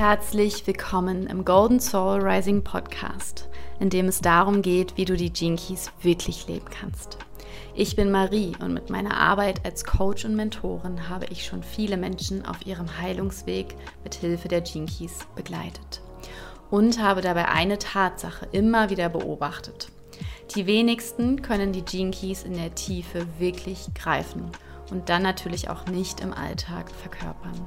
Herzlich willkommen im Golden Soul Rising Podcast, in dem es darum geht, wie du die Keys wirklich leben kannst. Ich bin Marie und mit meiner Arbeit als Coach und Mentorin habe ich schon viele Menschen auf ihrem Heilungsweg mit Hilfe der Keys begleitet und habe dabei eine Tatsache immer wieder beobachtet. Die wenigsten können die Keys in der Tiefe wirklich greifen und dann natürlich auch nicht im Alltag verkörpern.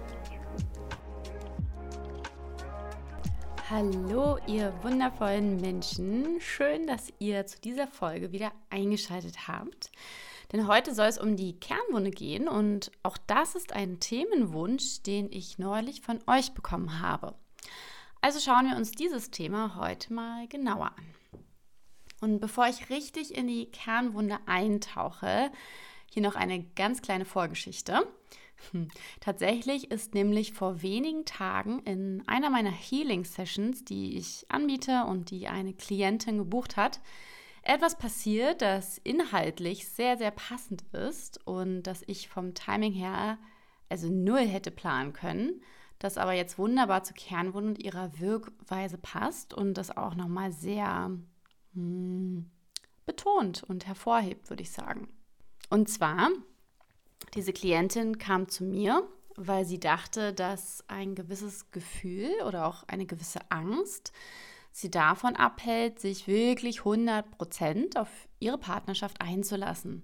Hallo, ihr wundervollen Menschen. Schön, dass ihr zu dieser Folge wieder eingeschaltet habt. Denn heute soll es um die Kernwunde gehen und auch das ist ein Themenwunsch, den ich neulich von euch bekommen habe. Also schauen wir uns dieses Thema heute mal genauer an. Und bevor ich richtig in die Kernwunde eintauche, hier noch eine ganz kleine Vorgeschichte. Hm. Tatsächlich ist nämlich vor wenigen Tagen in einer meiner Healing-Sessions, die ich anbiete und die eine Klientin gebucht hat, etwas passiert, das inhaltlich sehr, sehr passend ist und das ich vom Timing her also null hätte planen können, das aber jetzt wunderbar zur Kernwunde und ihrer Wirkweise passt und das auch nochmal sehr hm, betont und hervorhebt, würde ich sagen. Und zwar diese Klientin kam zu mir, weil sie dachte, dass ein gewisses Gefühl oder auch eine gewisse Angst sie davon abhält, sich wirklich 100 Prozent auf ihre Partnerschaft einzulassen.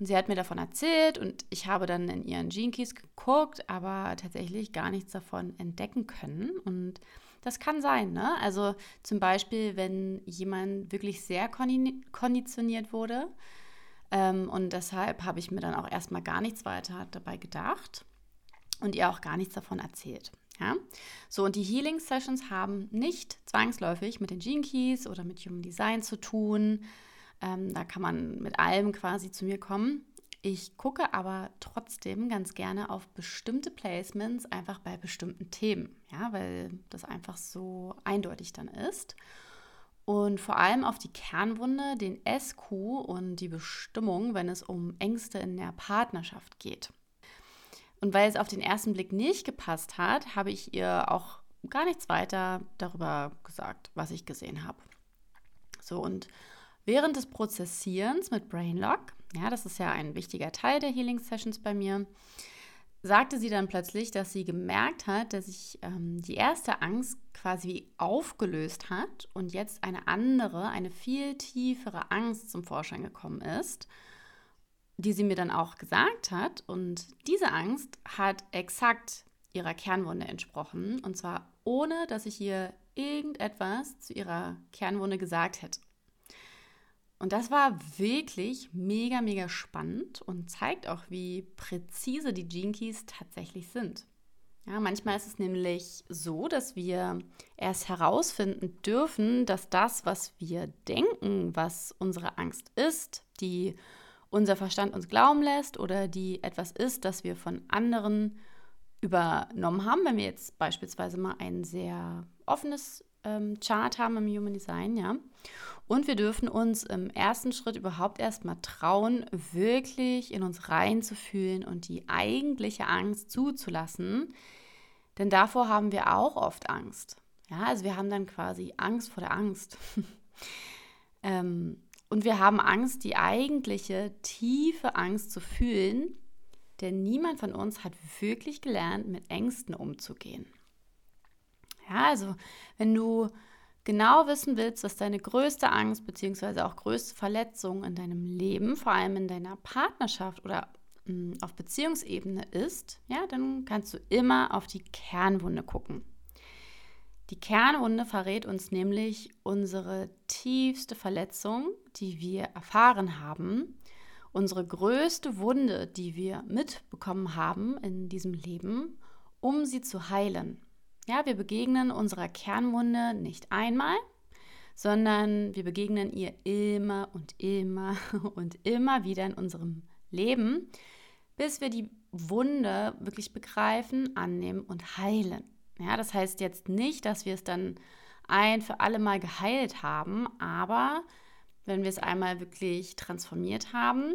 Und sie hat mir davon erzählt und ich habe dann in ihren Keys geguckt, aber tatsächlich gar nichts davon entdecken können. Und das kann sein, ne? Also zum Beispiel, wenn jemand wirklich sehr konditioniert wurde, ähm, und deshalb habe ich mir dann auch erstmal gar nichts weiter dabei gedacht und ihr auch gar nichts davon erzählt. Ja? So, und die Healing Sessions haben nicht zwangsläufig mit den Gene Keys oder mit Human Design zu tun. Ähm, da kann man mit allem quasi zu mir kommen. Ich gucke aber trotzdem ganz gerne auf bestimmte Placements, einfach bei bestimmten Themen, ja, weil das einfach so eindeutig dann ist und vor allem auf die Kernwunde, den SQ und die Bestimmung, wenn es um Ängste in der Partnerschaft geht. Und weil es auf den ersten Blick nicht gepasst hat, habe ich ihr auch gar nichts weiter darüber gesagt, was ich gesehen habe. So und während des Prozessierens mit Brainlock, ja, das ist ja ein wichtiger Teil der Healing Sessions bei mir, sagte sie dann plötzlich, dass sie gemerkt hat, dass sich ähm, die erste Angst quasi aufgelöst hat und jetzt eine andere, eine viel tiefere Angst zum Vorschein gekommen ist, die sie mir dann auch gesagt hat. Und diese Angst hat exakt ihrer Kernwunde entsprochen. Und zwar ohne, dass ich ihr irgendetwas zu ihrer Kernwunde gesagt hätte. Und das war wirklich mega, mega spannend und zeigt auch, wie präzise die Keys tatsächlich sind. Ja, manchmal ist es nämlich so, dass wir erst herausfinden dürfen, dass das, was wir denken, was unsere Angst ist, die unser Verstand uns glauben lässt oder die etwas ist, das wir von anderen übernommen haben, wenn wir jetzt beispielsweise mal ein sehr offenes ähm, Chart haben im Human Design, ja. Und wir dürfen uns im ersten Schritt überhaupt erstmal trauen, wirklich in uns reinzufühlen und die eigentliche Angst zuzulassen. Denn davor haben wir auch oft Angst. Ja, also wir haben dann quasi Angst vor der Angst. ähm, und wir haben Angst, die eigentliche tiefe Angst zu fühlen, denn niemand von uns hat wirklich gelernt, mit Ängsten umzugehen. Ja, also wenn du genau wissen willst, was deine größte Angst bzw. auch größte Verletzung in deinem Leben, vor allem in deiner Partnerschaft oder hm, auf Beziehungsebene ist, ja, dann kannst du immer auf die Kernwunde gucken. Die Kernwunde verrät uns nämlich unsere tiefste Verletzung, die wir erfahren haben, unsere größte Wunde, die wir mitbekommen haben in diesem Leben, um sie zu heilen. Ja, wir begegnen unserer Kernwunde nicht einmal, sondern wir begegnen ihr immer und immer und immer wieder in unserem Leben, bis wir die Wunde wirklich begreifen, annehmen und heilen. Ja, das heißt jetzt nicht, dass wir es dann ein für alle Mal geheilt haben, aber wenn wir es einmal wirklich transformiert haben,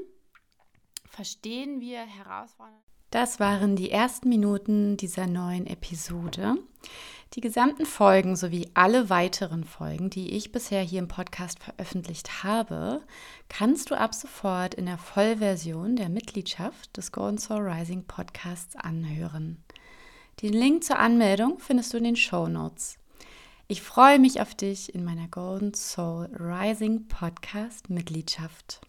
verstehen wir Herausforderungen. Das waren die ersten Minuten dieser neuen Episode. Die gesamten Folgen sowie alle weiteren Folgen, die ich bisher hier im Podcast veröffentlicht habe, kannst du ab sofort in der Vollversion der Mitgliedschaft des Golden Soul Rising Podcasts anhören. Den Link zur Anmeldung findest du in den Show Notes. Ich freue mich auf dich in meiner Golden Soul Rising Podcast Mitgliedschaft.